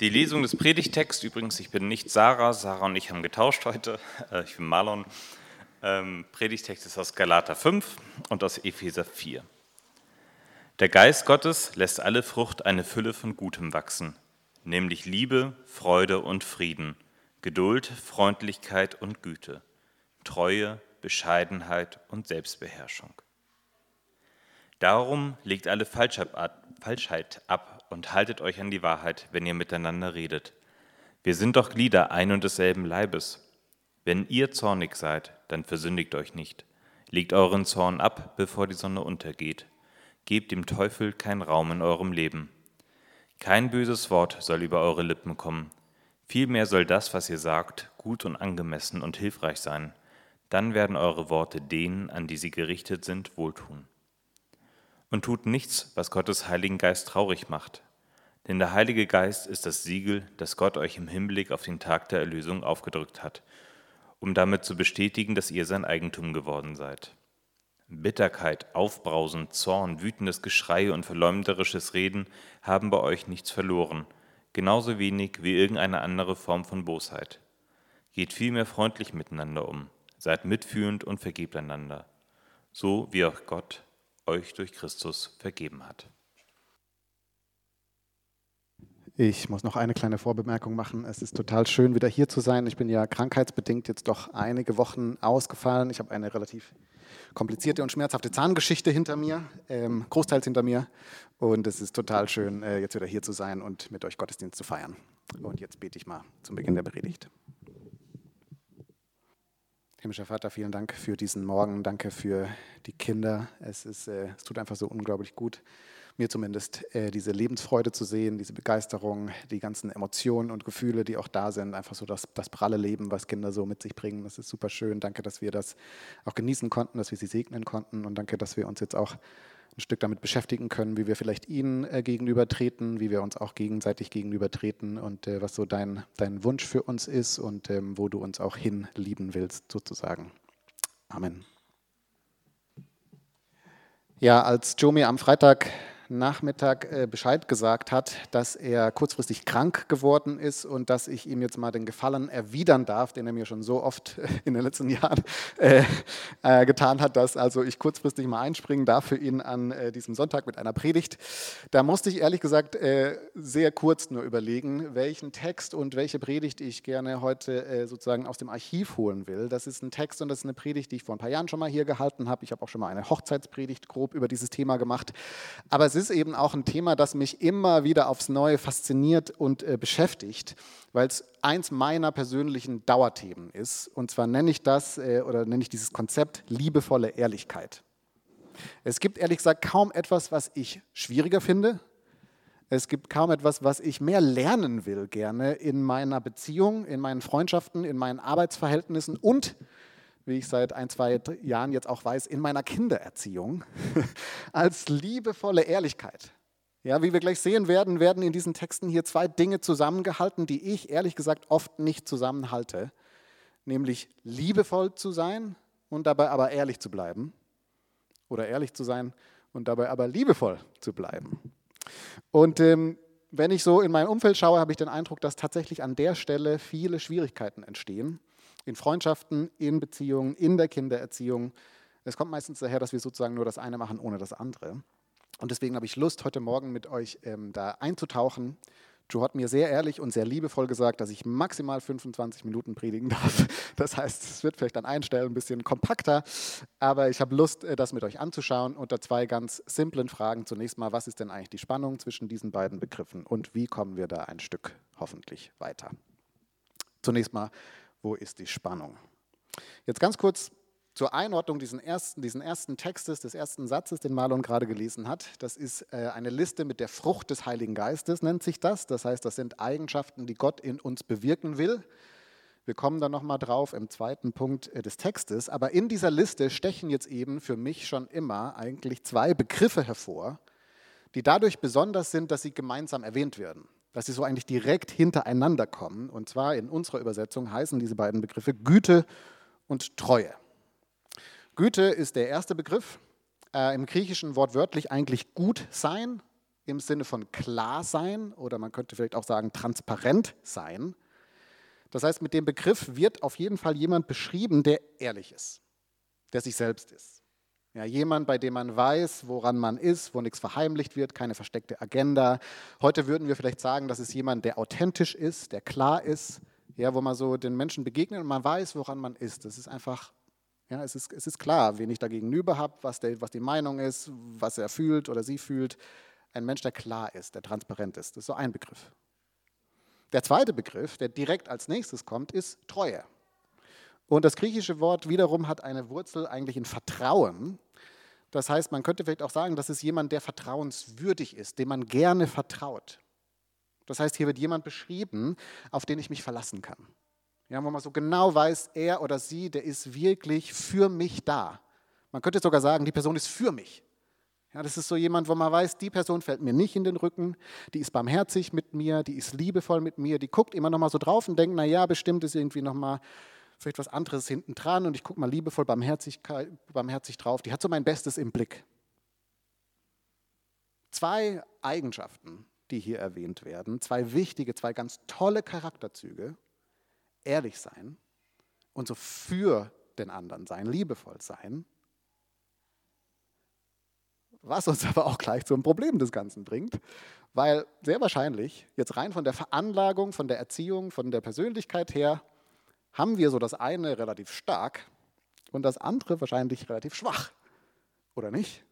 Die Lesung des Predigtexts, übrigens, ich bin nicht Sarah, Sarah und ich haben getauscht heute, äh, ich bin Marlon. Ähm, Predigtext ist aus Galater 5 und aus Epheser 4. Der Geist Gottes lässt alle Frucht eine Fülle von Gutem wachsen, nämlich Liebe, Freude und Frieden, Geduld, Freundlichkeit und Güte, Treue, Bescheidenheit und Selbstbeherrschung. Darum legt alle Falschheit ab und haltet euch an die Wahrheit, wenn ihr miteinander redet. Wir sind doch Glieder ein und desselben Leibes. Wenn ihr zornig seid, dann versündigt euch nicht. Legt euren Zorn ab, bevor die Sonne untergeht. Gebt dem Teufel keinen Raum in eurem Leben. Kein böses Wort soll über eure Lippen kommen. Vielmehr soll das, was ihr sagt, gut und angemessen und hilfreich sein. Dann werden eure Worte denen, an die sie gerichtet sind, wohltun und tut nichts, was Gottes Heiligen Geist traurig macht. Denn der Heilige Geist ist das Siegel, das Gott euch im Hinblick auf den Tag der Erlösung aufgedrückt hat, um damit zu bestätigen, dass ihr sein Eigentum geworden seid. Bitterkeit, Aufbrausen, Zorn, wütendes Geschrei und verleumderisches Reden haben bei euch nichts verloren, genauso wenig wie irgendeine andere Form von Bosheit. Geht vielmehr freundlich miteinander um, seid mitfühlend und vergebt einander, so wie auch Gott euch durch Christus vergeben hat. Ich muss noch eine kleine Vorbemerkung machen. Es ist total schön, wieder hier zu sein. Ich bin ja krankheitsbedingt jetzt doch einige Wochen ausgefallen. Ich habe eine relativ komplizierte und schmerzhafte Zahngeschichte hinter mir, ähm, großteils hinter mir. Und es ist total schön, äh, jetzt wieder hier zu sein und mit euch Gottesdienst zu feiern. Und jetzt bete ich mal zum Beginn der Predigt. Himmlischer Vater, vielen Dank für diesen Morgen. Danke für die Kinder. Es, ist, äh, es tut einfach so unglaublich gut, mir zumindest äh, diese Lebensfreude zu sehen, diese Begeisterung, die ganzen Emotionen und Gefühle, die auch da sind. Einfach so das, das pralle Leben, was Kinder so mit sich bringen. Das ist super schön. Danke, dass wir das auch genießen konnten, dass wir sie segnen konnten. Und danke, dass wir uns jetzt auch ein Stück damit beschäftigen können, wie wir vielleicht ihnen äh, gegenübertreten, wie wir uns auch gegenseitig gegenübertreten und äh, was so dein, dein Wunsch für uns ist und ähm, wo du uns auch hinlieben willst, sozusagen. Amen. Ja, als Joe mir am Freitag Nachmittag äh, Bescheid gesagt hat, dass er kurzfristig krank geworden ist und dass ich ihm jetzt mal den Gefallen erwidern darf, den er mir schon so oft in den letzten Jahren äh, äh, getan hat, dass also ich kurzfristig mal einspringen darf für ihn an äh, diesem Sonntag mit einer Predigt. Da musste ich ehrlich gesagt äh, sehr kurz nur überlegen, welchen Text und welche Predigt ich gerne heute äh, sozusagen aus dem Archiv holen will. Das ist ein Text und das ist eine Predigt, die ich vor ein paar Jahren schon mal hier gehalten habe. Ich habe auch schon mal eine Hochzeitspredigt grob über dieses Thema gemacht. Aber es ist eben auch ein Thema, das mich immer wieder aufs Neue fasziniert und äh, beschäftigt, weil es eins meiner persönlichen Dauerthemen ist. Und zwar nenne ich das äh, oder nenne ich dieses Konzept liebevolle Ehrlichkeit. Es gibt ehrlich gesagt kaum etwas, was ich schwieriger finde. Es gibt kaum etwas, was ich mehr lernen will gerne in meiner Beziehung, in meinen Freundschaften, in meinen Arbeitsverhältnissen und wie ich seit ein, zwei Jahren jetzt auch weiß, in meiner Kindererziehung als liebevolle Ehrlichkeit. Ja, wie wir gleich sehen werden, werden in diesen Texten hier zwei Dinge zusammengehalten, die ich ehrlich gesagt oft nicht zusammenhalte, nämlich liebevoll zu sein und dabei aber ehrlich zu bleiben oder ehrlich zu sein und dabei aber liebevoll zu bleiben. Und ähm, wenn ich so in mein Umfeld schaue, habe ich den Eindruck, dass tatsächlich an der Stelle viele Schwierigkeiten entstehen in Freundschaften, in Beziehungen, in der Kindererziehung. Es kommt meistens daher, dass wir sozusagen nur das eine machen ohne das andere. Und deswegen habe ich Lust, heute Morgen mit euch ähm, da einzutauchen. Joe hat mir sehr ehrlich und sehr liebevoll gesagt, dass ich maximal 25 Minuten predigen darf. Das heißt, es wird vielleicht an einen Stellen ein bisschen kompakter, aber ich habe Lust, äh, das mit euch anzuschauen unter zwei ganz simplen Fragen. Zunächst mal, was ist denn eigentlich die Spannung zwischen diesen beiden Begriffen und wie kommen wir da ein Stück hoffentlich weiter? Zunächst mal, wo ist die Spannung? Jetzt ganz kurz zur Einordnung diesen ersten, diesen ersten Textes, des ersten Satzes, den Marlon gerade gelesen hat. Das ist äh, eine Liste mit der Frucht des Heiligen Geistes, nennt sich das. Das heißt, das sind Eigenschaften, die Gott in uns bewirken will. Wir kommen dann nochmal drauf im zweiten Punkt äh, des Textes. Aber in dieser Liste stechen jetzt eben für mich schon immer eigentlich zwei Begriffe hervor, die dadurch besonders sind, dass sie gemeinsam erwähnt werden dass sie so eigentlich direkt hintereinander kommen. Und zwar in unserer Übersetzung heißen diese beiden Begriffe Güte und Treue. Güte ist der erste Begriff, äh, im Griechischen wortwörtlich eigentlich gut sein. im Sinne von klar sein oder man könnte vielleicht auch sagen transparent sein. Das heißt, mit dem Begriff wird auf jeden Fall jemand beschrieben, der ehrlich ist, der sich selbst ist. Ja, jemand, bei dem man weiß, woran man ist, wo nichts verheimlicht wird, keine versteckte Agenda. Heute würden wir vielleicht sagen, das ist jemand, der authentisch ist, der klar ist, ja, wo man so den Menschen begegnet und man weiß, woran man ist. Das ist einfach, ja, es ist, es ist klar, wen ich da gegenüber habe, was, was die Meinung ist, was er fühlt oder sie fühlt. Ein Mensch, der klar ist, der transparent ist. Das ist so ein Begriff. Der zweite Begriff, der direkt als nächstes kommt, ist Treue. Und das griechische Wort wiederum hat eine Wurzel eigentlich in Vertrauen. Das heißt, man könnte vielleicht auch sagen, das ist jemand, der vertrauenswürdig ist, dem man gerne vertraut. Das heißt, hier wird jemand beschrieben, auf den ich mich verlassen kann. Ja, wo man so genau weiß, er oder sie, der ist wirklich für mich da. Man könnte sogar sagen, die Person ist für mich. Ja, das ist so jemand, wo man weiß, die Person fällt mir nicht in den Rücken, die ist barmherzig mit mir, die ist liebevoll mit mir, die guckt immer noch mal so drauf und denkt, na ja, bestimmt ist irgendwie noch mal vielleicht was anderes hinten dran und ich gucke mal liebevoll barmherzig, barmherzig drauf. Die hat so mein Bestes im Blick. Zwei Eigenschaften, die hier erwähnt werden, zwei wichtige, zwei ganz tolle Charakterzüge. Ehrlich sein und so für den anderen sein, liebevoll sein. Was uns aber auch gleich zum Problem des Ganzen bringt, weil sehr wahrscheinlich, jetzt rein von der Veranlagung, von der Erziehung, von der Persönlichkeit her, haben wir so das eine relativ stark und das andere wahrscheinlich relativ schwach. Oder nicht?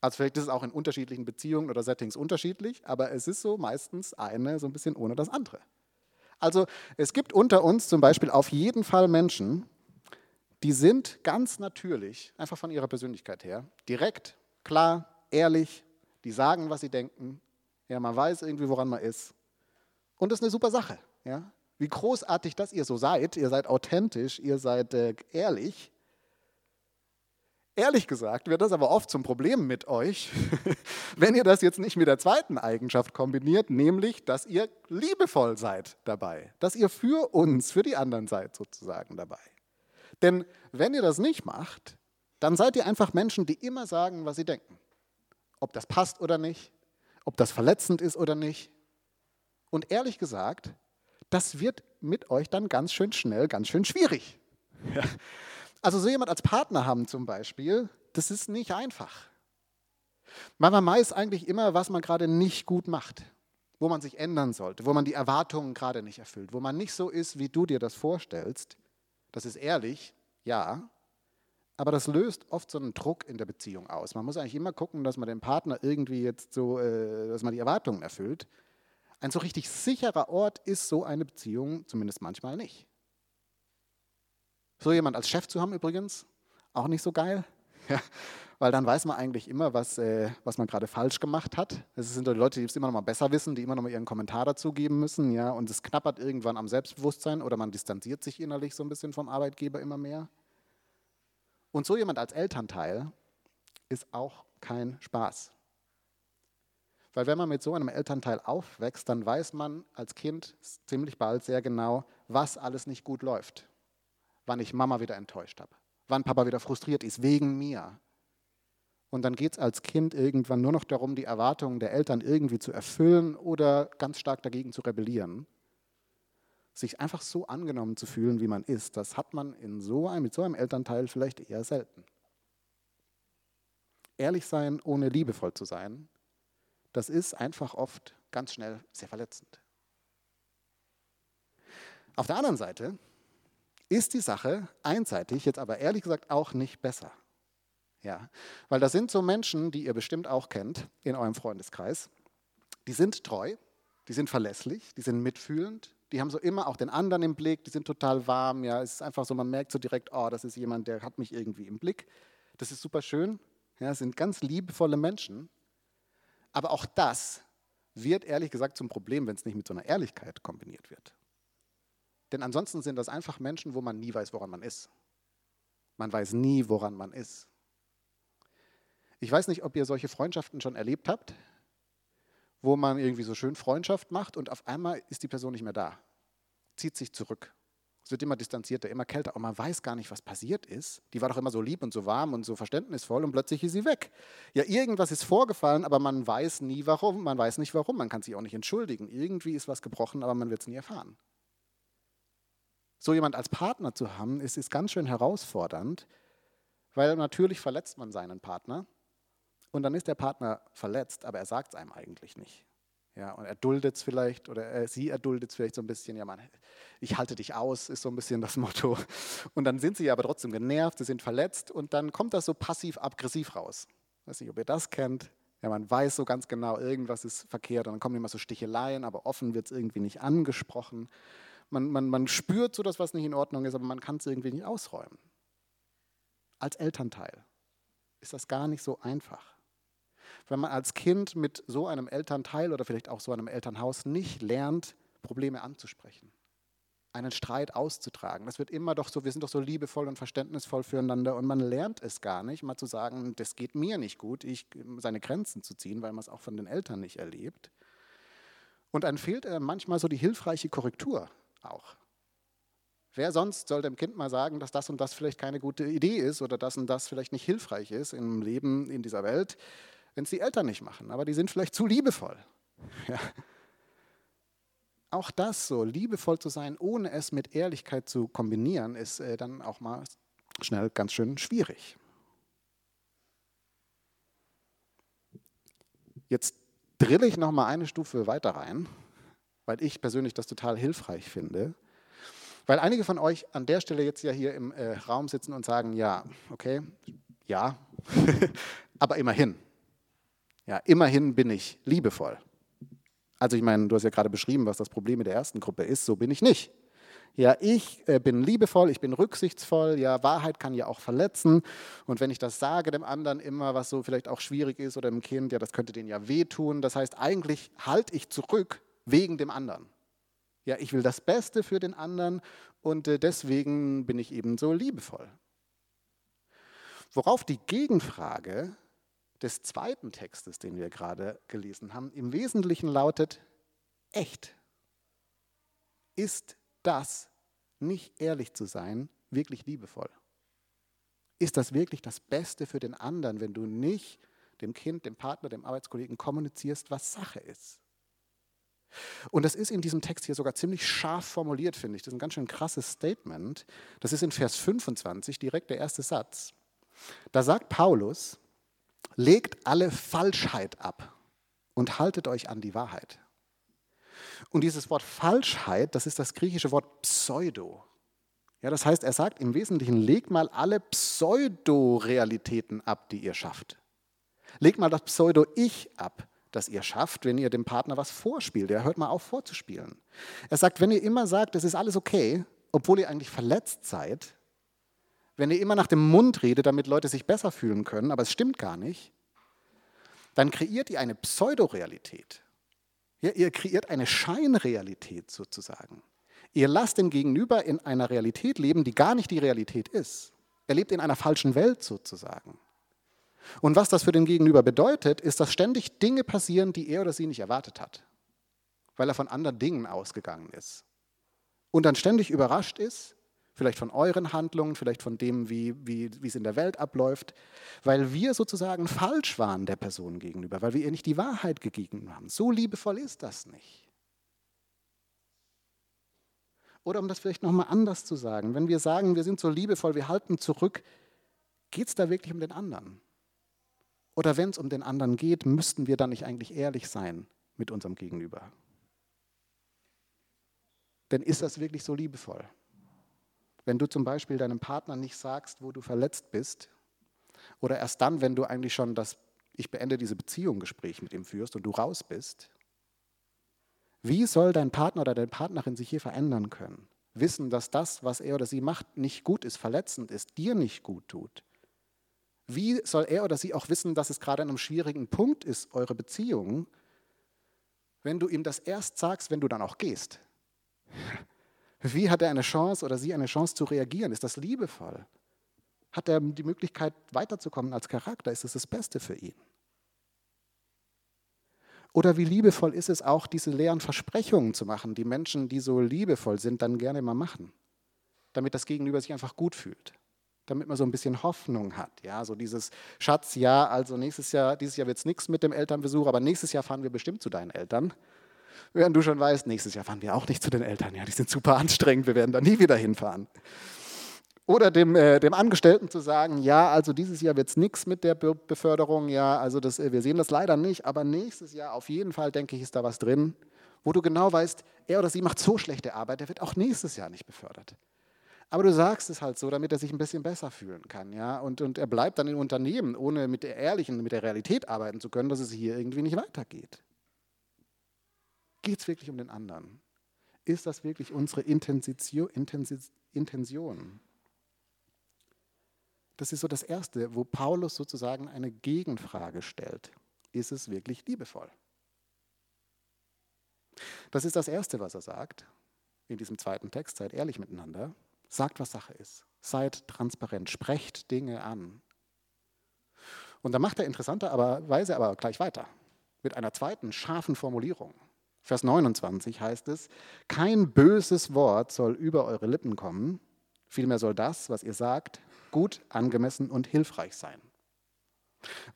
Also vielleicht ist es auch in unterschiedlichen Beziehungen oder Settings unterschiedlich, aber es ist so meistens eine so ein bisschen ohne das andere. Also es gibt unter uns zum Beispiel auf jeden Fall Menschen, die sind ganz natürlich, einfach von ihrer Persönlichkeit her, direkt, klar, ehrlich, die sagen, was sie denken, ja, man weiß irgendwie, woran man ist. Und das ist eine super Sache. Ja? Wie großartig, dass ihr so seid. Ihr seid authentisch, ihr seid äh, ehrlich. Ehrlich gesagt wird das aber oft zum Problem mit euch, wenn ihr das jetzt nicht mit der zweiten Eigenschaft kombiniert, nämlich, dass ihr liebevoll seid dabei, dass ihr für uns, für die anderen seid sozusagen dabei. Denn wenn ihr das nicht macht, dann seid ihr einfach Menschen, die immer sagen, was sie denken. Ob das passt oder nicht, ob das verletzend ist oder nicht. Und ehrlich gesagt, das wird mit euch dann ganz schön schnell, ganz schön schwierig. Ja. Also so jemand als Partner haben zum Beispiel, das ist nicht einfach. Man weiß eigentlich immer, was man gerade nicht gut macht, wo man sich ändern sollte, wo man die Erwartungen gerade nicht erfüllt, wo man nicht so ist, wie du dir das vorstellst. Das ist ehrlich, ja, aber das löst oft so einen Druck in der Beziehung aus. Man muss eigentlich immer gucken, dass man den Partner irgendwie jetzt so, äh, dass man die Erwartungen erfüllt. Ein so richtig sicherer Ort ist so eine Beziehung zumindest manchmal nicht. So jemand als Chef zu haben übrigens, auch nicht so geil. Ja, weil dann weiß man eigentlich immer, was, äh, was man gerade falsch gemacht hat. Es sind die Leute, die es immer noch mal besser wissen, die immer noch mal ihren Kommentar dazu geben müssen. Ja, und es knappert irgendwann am Selbstbewusstsein oder man distanziert sich innerlich so ein bisschen vom Arbeitgeber immer mehr. Und so jemand als Elternteil ist auch kein Spaß. Weil wenn man mit so einem Elternteil aufwächst, dann weiß man als Kind ziemlich bald sehr genau, was alles nicht gut läuft. Wann ich Mama wieder enttäuscht habe, wann Papa wieder frustriert ist wegen mir. Und dann geht es als Kind irgendwann nur noch darum, die Erwartungen der Eltern irgendwie zu erfüllen oder ganz stark dagegen zu rebellieren. Sich einfach so angenommen zu fühlen, wie man ist, das hat man in so einem, mit so einem Elternteil vielleicht eher selten. Ehrlich sein, ohne liebevoll zu sein, das ist einfach oft ganz schnell sehr verletzend. Auf der anderen Seite ist die Sache einseitig, jetzt aber ehrlich gesagt auch nicht besser. Ja, weil das sind so Menschen, die ihr bestimmt auch kennt in eurem Freundeskreis. Die sind treu, die sind verlässlich, die sind mitfühlend, die haben so immer auch den anderen im Blick, die sind total warm. Ja, es ist einfach so, man merkt so direkt, oh, das ist jemand, der hat mich irgendwie im Blick. Das ist super schön. Ja, sind ganz liebevolle Menschen. Aber auch das wird ehrlich gesagt zum Problem, wenn es nicht mit so einer Ehrlichkeit kombiniert wird. Denn ansonsten sind das einfach Menschen, wo man nie weiß, woran man ist. Man weiß nie, woran man ist. Ich weiß nicht, ob ihr solche Freundschaften schon erlebt habt, wo man irgendwie so schön Freundschaft macht und auf einmal ist die Person nicht mehr da, zieht sich zurück. Es wird immer distanzierter, immer kälter und man weiß gar nicht, was passiert ist. Die war doch immer so lieb und so warm und so verständnisvoll und plötzlich ist sie weg. Ja, irgendwas ist vorgefallen, aber man weiß nie warum, man weiß nicht warum, man kann sich auch nicht entschuldigen. Irgendwie ist was gebrochen, aber man wird es nie erfahren. So jemand als Partner zu haben, ist, ist ganz schön herausfordernd, weil natürlich verletzt man seinen Partner und dann ist der Partner verletzt, aber er sagt es einem eigentlich nicht. Ja, und er duldet es vielleicht oder er, sie erduldet es vielleicht so ein bisschen. Ja, Mann, ich halte dich aus, ist so ein bisschen das Motto. Und dann sind sie aber trotzdem genervt, sie sind verletzt und dann kommt das so passiv-aggressiv raus. Ich weiß nicht, ob ihr das kennt. Ja, man weiß so ganz genau, irgendwas ist verkehrt und dann kommen immer so Sticheleien, aber offen wird es irgendwie nicht angesprochen. Man, man, man spürt so, dass was nicht in Ordnung ist, aber man kann es irgendwie nicht ausräumen. Als Elternteil ist das gar nicht so einfach wenn man als Kind mit so einem Elternteil oder vielleicht auch so einem Elternhaus nicht lernt, Probleme anzusprechen, einen Streit auszutragen. Das wird immer doch so, wir sind doch so liebevoll und verständnisvoll füreinander und man lernt es gar nicht, mal zu sagen, das geht mir nicht gut, ich, seine Grenzen zu ziehen, weil man es auch von den Eltern nicht erlebt. Und dann fehlt manchmal so die hilfreiche Korrektur auch. Wer sonst soll dem Kind mal sagen, dass das und das vielleicht keine gute Idee ist oder das und das vielleicht nicht hilfreich ist im Leben in dieser Welt? Wenn es die Eltern nicht machen, aber die sind vielleicht zu liebevoll. Ja. Auch das so, liebevoll zu sein, ohne es mit Ehrlichkeit zu kombinieren, ist äh, dann auch mal schnell ganz schön schwierig. Jetzt drille ich noch mal eine Stufe weiter rein, weil ich persönlich das total hilfreich finde. Weil einige von euch an der Stelle jetzt ja hier im äh, Raum sitzen und sagen, ja, okay, ja, aber immerhin. Ja, immerhin bin ich liebevoll. Also ich meine, du hast ja gerade beschrieben, was das Problem mit der ersten Gruppe ist, so bin ich nicht. Ja, ich äh, bin liebevoll, ich bin rücksichtsvoll, ja, Wahrheit kann ja auch verletzen. Und wenn ich das sage dem anderen immer, was so vielleicht auch schwierig ist oder dem Kind, ja, das könnte denen ja wehtun. Das heißt, eigentlich halte ich zurück wegen dem anderen. Ja, ich will das Beste für den anderen und äh, deswegen bin ich eben so liebevoll. Worauf die Gegenfrage des zweiten Textes, den wir gerade gelesen haben, im Wesentlichen lautet, echt. Ist das nicht ehrlich zu sein, wirklich liebevoll? Ist das wirklich das Beste für den anderen, wenn du nicht dem Kind, dem Partner, dem Arbeitskollegen kommunizierst, was Sache ist? Und das ist in diesem Text hier sogar ziemlich scharf formuliert, finde ich. Das ist ein ganz schön krasses Statement. Das ist in Vers 25 direkt der erste Satz. Da sagt Paulus, Legt alle Falschheit ab und haltet euch an die Wahrheit. Und dieses Wort Falschheit, das ist das griechische Wort Pseudo. Ja, das heißt, er sagt im Wesentlichen, legt mal alle Pseudo-Realitäten ab, die ihr schafft. Legt mal das Pseudo-Ich ab, das ihr schafft, wenn ihr dem Partner was vorspielt. Er hört mal auf vorzuspielen. Er sagt, wenn ihr immer sagt, es ist alles okay, obwohl ihr eigentlich verletzt seid, wenn ihr immer nach dem Mund redet, damit Leute sich besser fühlen können, aber es stimmt gar nicht, dann kreiert ihr eine Pseudorealität. Ja, ihr kreiert eine Scheinrealität sozusagen. Ihr lasst den Gegenüber in einer Realität leben, die gar nicht die Realität ist. Er lebt in einer falschen Welt sozusagen. Und was das für den Gegenüber bedeutet, ist, dass ständig Dinge passieren, die er oder sie nicht erwartet hat, weil er von anderen Dingen ausgegangen ist. Und dann ständig überrascht ist, vielleicht von euren Handlungen, vielleicht von dem, wie, wie, wie es in der Welt abläuft, weil wir sozusagen falsch waren der Person gegenüber, weil wir ihr nicht die Wahrheit gegeben haben. So liebevoll ist das nicht. Oder um das vielleicht nochmal anders zu sagen, wenn wir sagen, wir sind so liebevoll, wir halten zurück, geht es da wirklich um den anderen? Oder wenn es um den anderen geht, müssten wir dann nicht eigentlich ehrlich sein mit unserem Gegenüber? Denn ist das wirklich so liebevoll? Wenn du zum Beispiel deinem Partner nicht sagst, wo du verletzt bist, oder erst dann, wenn du eigentlich schon das Ich beende diese Beziehung Gespräch mit ihm führst und du raus bist, wie soll dein Partner oder deine Partnerin sich hier verändern können? Wissen, dass das, was er oder sie macht, nicht gut ist, verletzend ist, dir nicht gut tut. Wie soll er oder sie auch wissen, dass es gerade an einem schwierigen Punkt ist, eure Beziehung, wenn du ihm das erst sagst, wenn du dann auch gehst? Wie hat er eine Chance oder sie eine Chance zu reagieren? Ist das liebevoll? Hat er die Möglichkeit weiterzukommen als Charakter? Ist es das Beste für ihn? Oder wie liebevoll ist es auch, diese leeren Versprechungen zu machen, die Menschen, die so liebevoll sind, dann gerne mal machen? damit das Gegenüber sich einfach gut fühlt. Damit man so ein bisschen Hoffnung hat. Ja, so dieses Schatz, ja, also nächstes Jahr, dieses Jahr wird es nichts mit dem Elternbesuch, aber nächstes Jahr fahren wir bestimmt zu deinen Eltern. Während du schon weißt, nächstes Jahr fahren wir auch nicht zu den Eltern. Ja, die sind super anstrengend, wir werden da nie wieder hinfahren. Oder dem, äh, dem Angestellten zu sagen, ja, also dieses Jahr wird es nichts mit der Be Beförderung, ja, also das, äh, wir sehen das leider nicht, aber nächstes Jahr auf jeden Fall, denke ich, ist da was drin, wo du genau weißt, er oder sie macht so schlechte Arbeit, der wird auch nächstes Jahr nicht befördert. Aber du sagst es halt so, damit er sich ein bisschen besser fühlen kann, ja, und, und er bleibt dann im Unternehmen, ohne mit der ehrlichen, mit der Realität arbeiten zu können, dass es hier irgendwie nicht weitergeht. Geht es wirklich um den anderen? Ist das wirklich unsere Intention? Das ist so das Erste, wo Paulus sozusagen eine Gegenfrage stellt. Ist es wirklich liebevoll? Das ist das Erste, was er sagt in diesem zweiten Text. Seid ehrlich miteinander. Sagt, was Sache ist. Seid transparent. Sprecht Dinge an. Und dann macht er interessanterweise aber gleich weiter mit einer zweiten scharfen Formulierung. Vers 29 heißt es, kein böses Wort soll über eure Lippen kommen, vielmehr soll das, was ihr sagt, gut, angemessen und hilfreich sein.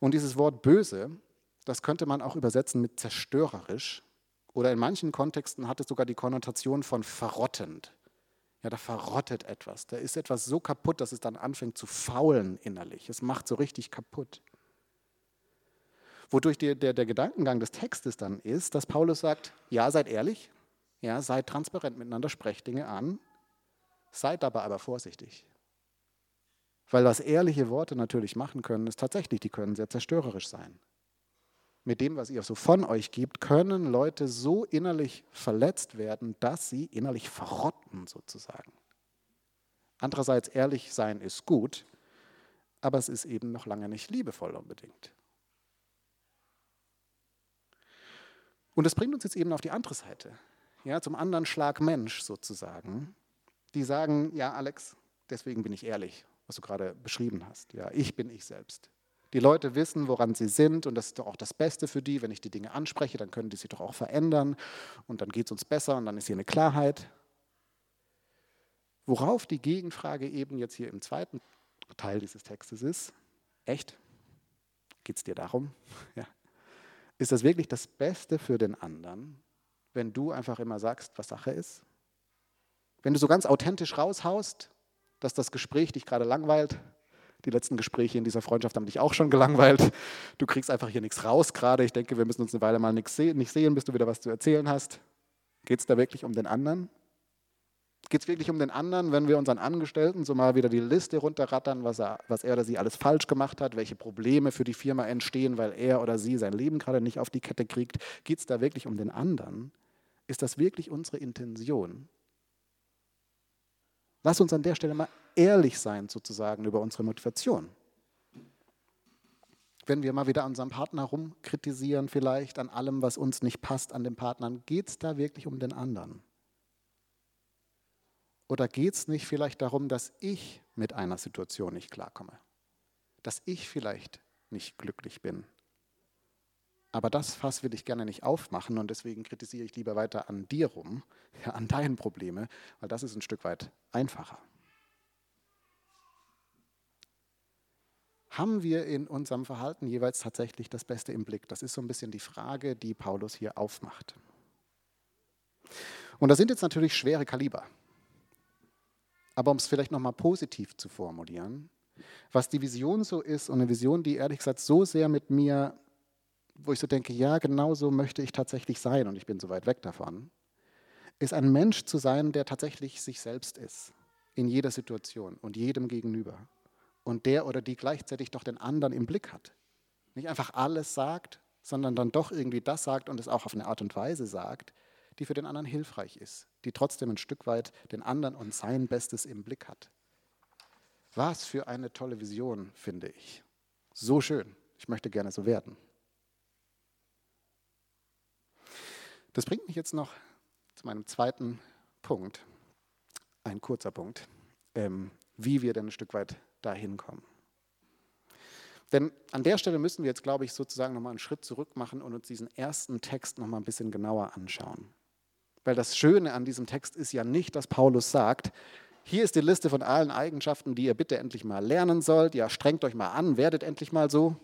Und dieses Wort böse, das könnte man auch übersetzen mit zerstörerisch oder in manchen Kontexten hat es sogar die Konnotation von verrottend. Ja, da verrottet etwas. Da ist etwas so kaputt, dass es dann anfängt zu faulen innerlich. Es macht so richtig kaputt. Wodurch der, der, der Gedankengang des Textes dann ist, dass Paulus sagt, ja, seid ehrlich, ja, seid transparent miteinander, sprecht Dinge an, seid dabei aber vorsichtig. Weil was ehrliche Worte natürlich machen können, ist tatsächlich, die können sehr zerstörerisch sein. Mit dem, was ihr so von euch gibt, können Leute so innerlich verletzt werden, dass sie innerlich verrotten sozusagen. Andererseits, ehrlich sein ist gut, aber es ist eben noch lange nicht liebevoll unbedingt. Und das bringt uns jetzt eben auf die andere Seite, ja, zum anderen Schlag Mensch sozusagen. Die sagen, ja, Alex, deswegen bin ich ehrlich was du gerade beschrieben hast. Ja, ich bin ich selbst. Die Leute wissen, woran sie sind und das ist doch auch das Beste für die. Wenn ich die Dinge anspreche, dann können die sich doch auch verändern und dann geht es uns besser und dann ist hier eine Klarheit. Worauf die Gegenfrage eben jetzt hier im zweiten Teil dieses Textes ist, echt? Geht es dir darum? Ja. Ist das wirklich das Beste für den anderen, wenn du einfach immer sagst, was Sache ist? Wenn du so ganz authentisch raushaust, dass das Gespräch dich gerade langweilt. Die letzten Gespräche in dieser Freundschaft haben dich auch schon gelangweilt. Du kriegst einfach hier nichts raus gerade. Ich denke, wir müssen uns eine Weile mal nicht sehen, bis du wieder was zu erzählen hast. Geht es da wirklich um den anderen? Geht es wirklich um den anderen, wenn wir unseren Angestellten so mal wieder die Liste runterrattern, was er, was er oder sie alles falsch gemacht hat, welche Probleme für die Firma entstehen, weil er oder sie sein Leben gerade nicht auf die Kette kriegt? Geht es da wirklich um den anderen? Ist das wirklich unsere Intention? Lass uns an der Stelle mal ehrlich sein, sozusagen, über unsere Motivation. Wenn wir mal wieder an unserem Partner rumkritisieren, vielleicht an allem, was uns nicht passt an den Partnern, geht es da wirklich um den anderen? Oder geht es nicht vielleicht darum, dass ich mit einer Situation nicht klarkomme? Dass ich vielleicht nicht glücklich bin? Aber das Fass will ich gerne nicht aufmachen und deswegen kritisiere ich lieber weiter an dir rum, ja, an deinen Probleme, weil das ist ein Stück weit einfacher. Haben wir in unserem Verhalten jeweils tatsächlich das Beste im Blick? Das ist so ein bisschen die Frage, die Paulus hier aufmacht. Und das sind jetzt natürlich schwere Kaliber. Aber um es vielleicht nochmal positiv zu formulieren, was die Vision so ist und eine Vision, die ehrlich gesagt so sehr mit mir wo ich so denke, ja, genau so möchte ich tatsächlich sein und ich bin so weit weg davon, ist ein Mensch zu sein, der tatsächlich sich selbst ist, in jeder Situation und jedem gegenüber. Und der oder die gleichzeitig doch den anderen im Blick hat. Nicht einfach alles sagt, sondern dann doch irgendwie das sagt und es auch auf eine Art und Weise sagt, die für den anderen hilfreich ist, die trotzdem ein Stück weit den anderen und sein Bestes im Blick hat. Was für eine tolle Vision, finde ich. So schön. Ich möchte gerne so werden. Das bringt mich jetzt noch zu meinem zweiten Punkt, ein kurzer Punkt, ähm, wie wir denn ein Stück weit dahin kommen. Denn an der Stelle müssen wir jetzt, glaube ich, sozusagen nochmal einen Schritt zurück machen und uns diesen ersten Text nochmal ein bisschen genauer anschauen. Weil das Schöne an diesem Text ist ja nicht, dass Paulus sagt, hier ist die Liste von allen Eigenschaften, die ihr bitte endlich mal lernen sollt. Ja, strengt euch mal an, werdet endlich mal so.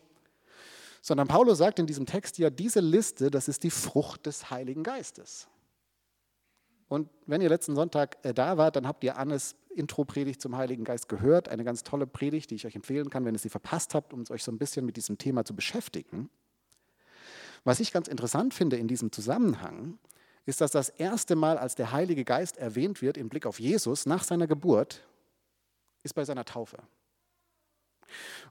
Sondern Paulus sagt in diesem Text ja, diese Liste, das ist die Frucht des Heiligen Geistes. Und wenn ihr letzten Sonntag äh, da wart, dann habt ihr Annes Intro-Predigt zum Heiligen Geist gehört. Eine ganz tolle Predigt, die ich euch empfehlen kann, wenn ihr sie verpasst habt, um euch so ein bisschen mit diesem Thema zu beschäftigen. Was ich ganz interessant finde in diesem Zusammenhang, ist, dass das erste Mal, als der Heilige Geist erwähnt wird im Blick auf Jesus nach seiner Geburt, ist bei seiner Taufe.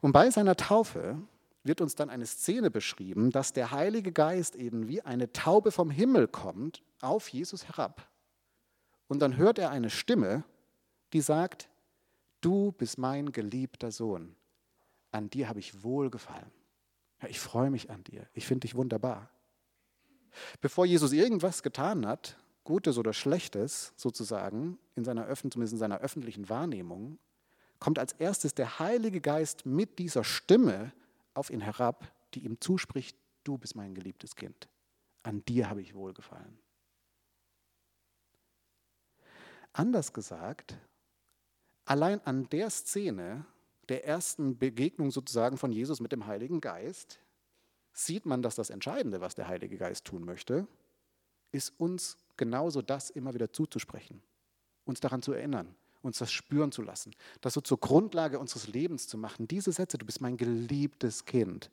Und bei seiner Taufe wird uns dann eine Szene beschrieben, dass der Heilige Geist eben wie eine Taube vom Himmel kommt auf Jesus herab. Und dann hört er eine Stimme, die sagt, du bist mein geliebter Sohn, an dir habe ich wohlgefallen. Ich freue mich an dir, ich finde dich wunderbar. Bevor Jesus irgendwas getan hat, Gutes oder Schlechtes sozusagen, in seiner, zumindest in seiner öffentlichen Wahrnehmung, kommt als erstes der Heilige Geist mit dieser Stimme auf ihn herab, die ihm zuspricht, du bist mein geliebtes Kind, an dir habe ich wohlgefallen. Anders gesagt, allein an der Szene der ersten Begegnung sozusagen von Jesus mit dem Heiligen Geist sieht man, dass das Entscheidende, was der Heilige Geist tun möchte, ist uns genauso das immer wieder zuzusprechen, uns daran zu erinnern, uns das spüren zu lassen, das so zur Grundlage unseres Lebens zu machen. Diese Sätze, du bist mein geliebtes Kind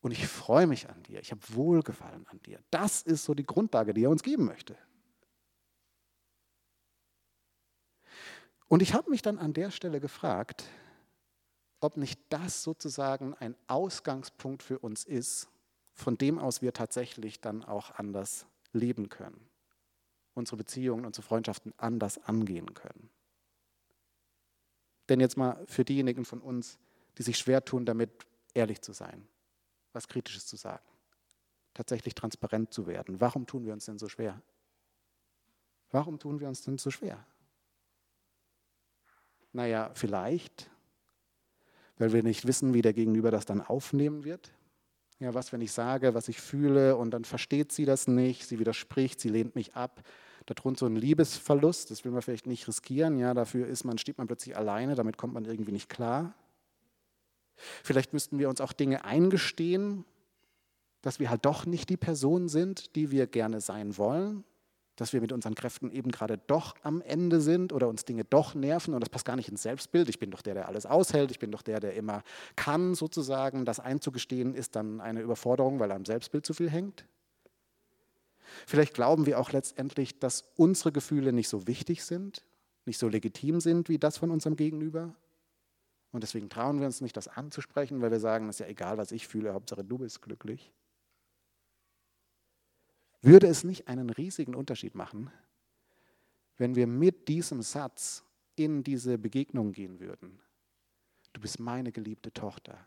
und ich freue mich an dir, ich habe Wohlgefallen an dir. Das ist so die Grundlage, die er uns geben möchte. Und ich habe mich dann an der Stelle gefragt, ob nicht das sozusagen ein Ausgangspunkt für uns ist, von dem aus wir tatsächlich dann auch anders leben können, unsere Beziehungen, unsere Freundschaften anders angehen können. Denn jetzt mal für diejenigen von uns, die sich schwer tun, damit ehrlich zu sein, was Kritisches zu sagen, tatsächlich transparent zu werden. Warum tun wir uns denn so schwer? Warum tun wir uns denn so schwer? Naja, vielleicht, weil wir nicht wissen, wie der Gegenüber das dann aufnehmen wird. Ja, was, wenn ich sage, was ich fühle und dann versteht sie das nicht, sie widerspricht, sie lehnt mich ab. Darunter so ein Liebesverlust, das will man vielleicht nicht riskieren. Ja, dafür ist man, steht man plötzlich alleine, damit kommt man irgendwie nicht klar. Vielleicht müssten wir uns auch Dinge eingestehen, dass wir halt doch nicht die Person sind, die wir gerne sein wollen, dass wir mit unseren Kräften eben gerade doch am Ende sind oder uns Dinge doch nerven und das passt gar nicht ins Selbstbild. Ich bin doch der, der alles aushält, ich bin doch der, der immer kann sozusagen. Das einzugestehen ist dann eine Überforderung, weil am Selbstbild zu viel hängt. Vielleicht glauben wir auch letztendlich, dass unsere Gefühle nicht so wichtig sind, nicht so legitim sind wie das von unserem Gegenüber. Und deswegen trauen wir uns nicht, das anzusprechen, weil wir sagen, es ist ja egal, was ich fühle, Hauptsache du bist glücklich. Würde es nicht einen riesigen Unterschied machen, wenn wir mit diesem Satz in diese Begegnung gehen würden? Du bist meine geliebte Tochter.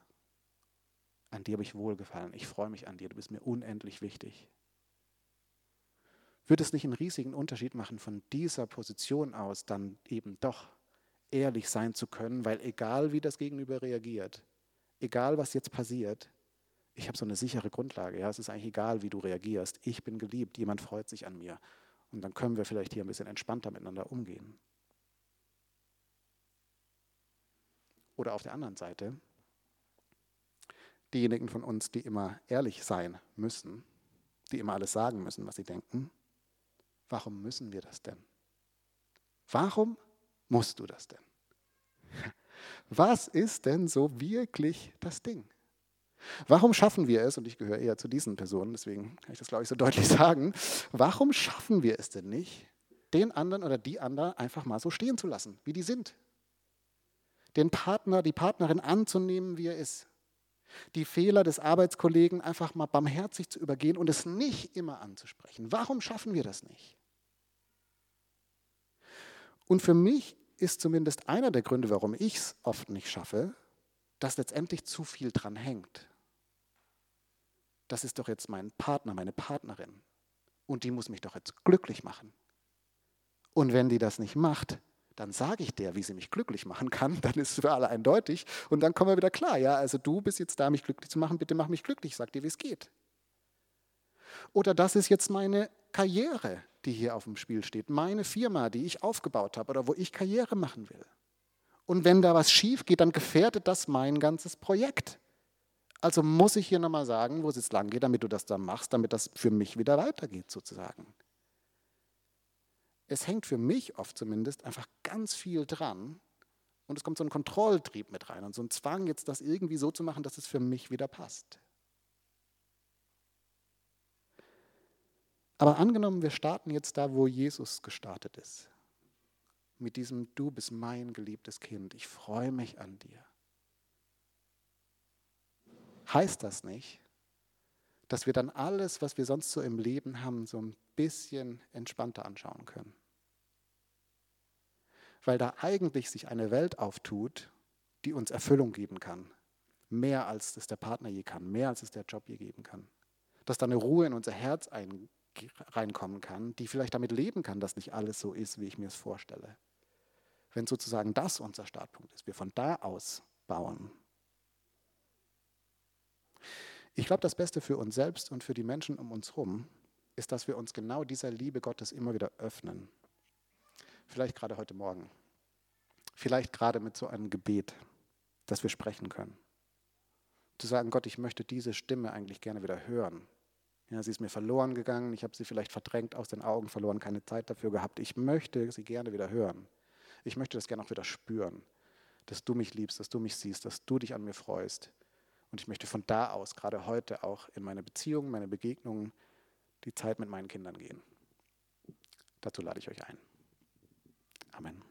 An dir habe ich wohlgefallen. Ich freue mich an dir. Du bist mir unendlich wichtig. Würde es nicht einen riesigen Unterschied machen, von dieser Position aus dann eben doch ehrlich sein zu können, weil egal wie das Gegenüber reagiert, egal was jetzt passiert, ich habe so eine sichere Grundlage. Ja, es ist eigentlich egal, wie du reagierst. Ich bin geliebt, jemand freut sich an mir. Und dann können wir vielleicht hier ein bisschen entspannter miteinander umgehen. Oder auf der anderen Seite, diejenigen von uns, die immer ehrlich sein müssen, die immer alles sagen müssen, was sie denken, warum müssen wir das denn? Warum musst du das denn? Was ist denn so wirklich das Ding? Warum schaffen wir es, und ich gehöre eher zu diesen Personen, deswegen kann ich das, glaube ich, so deutlich sagen, warum schaffen wir es denn nicht, den anderen oder die andere einfach mal so stehen zu lassen, wie die sind? Den Partner, die Partnerin anzunehmen, wie er ist. Die Fehler des Arbeitskollegen einfach mal barmherzig zu übergehen und es nicht immer anzusprechen. Warum schaffen wir das nicht? Und für mich ist zumindest einer der Gründe, warum ich es oft nicht schaffe, dass letztendlich zu viel dran hängt das ist doch jetzt mein Partner, meine Partnerin. Und die muss mich doch jetzt glücklich machen. Und wenn die das nicht macht, dann sage ich der, wie sie mich glücklich machen kann, dann ist es für alle eindeutig und dann kommen wir wieder klar, ja, also du bist jetzt da, mich glücklich zu machen, bitte mach mich glücklich, sag dir, wie es geht. Oder das ist jetzt meine Karriere, die hier auf dem Spiel steht, meine Firma, die ich aufgebaut habe oder wo ich Karriere machen will. Und wenn da was schief geht, dann gefährdet das mein ganzes Projekt. Also muss ich hier nochmal sagen, wo es jetzt lang geht, damit du das dann machst, damit das für mich wieder weitergeht sozusagen. Es hängt für mich oft zumindest einfach ganz viel dran und es kommt so ein Kontrolltrieb mit rein und so ein Zwang, jetzt das irgendwie so zu machen, dass es für mich wieder passt. Aber angenommen, wir starten jetzt da, wo Jesus gestartet ist. Mit diesem Du bist mein geliebtes Kind, ich freue mich an dir. Heißt das nicht, dass wir dann alles, was wir sonst so im Leben haben, so ein bisschen entspannter anschauen können? Weil da eigentlich sich eine Welt auftut, die uns Erfüllung geben kann. Mehr als es der Partner je kann, mehr als es der Job je geben kann. Dass da eine Ruhe in unser Herz eingeht reinkommen kann, die vielleicht damit leben kann, dass nicht alles so ist, wie ich mir es vorstelle. Wenn sozusagen das unser Startpunkt ist, wir von da aus bauen. Ich glaube, das Beste für uns selbst und für die Menschen um uns herum ist, dass wir uns genau dieser Liebe Gottes immer wieder öffnen. Vielleicht gerade heute Morgen. Vielleicht gerade mit so einem Gebet, das wir sprechen können. Zu sagen, Gott, ich möchte diese Stimme eigentlich gerne wieder hören. Ja, sie ist mir verloren gegangen, ich habe sie vielleicht verdrängt aus den Augen verloren, keine Zeit dafür gehabt. Ich möchte sie gerne wieder hören. Ich möchte das gerne auch wieder spüren, dass du mich liebst, dass du mich siehst, dass du dich an mir freust. Und ich möchte von da aus, gerade heute, auch in meine Beziehungen, meine Begegnungen, die Zeit mit meinen Kindern gehen. Dazu lade ich euch ein. Amen.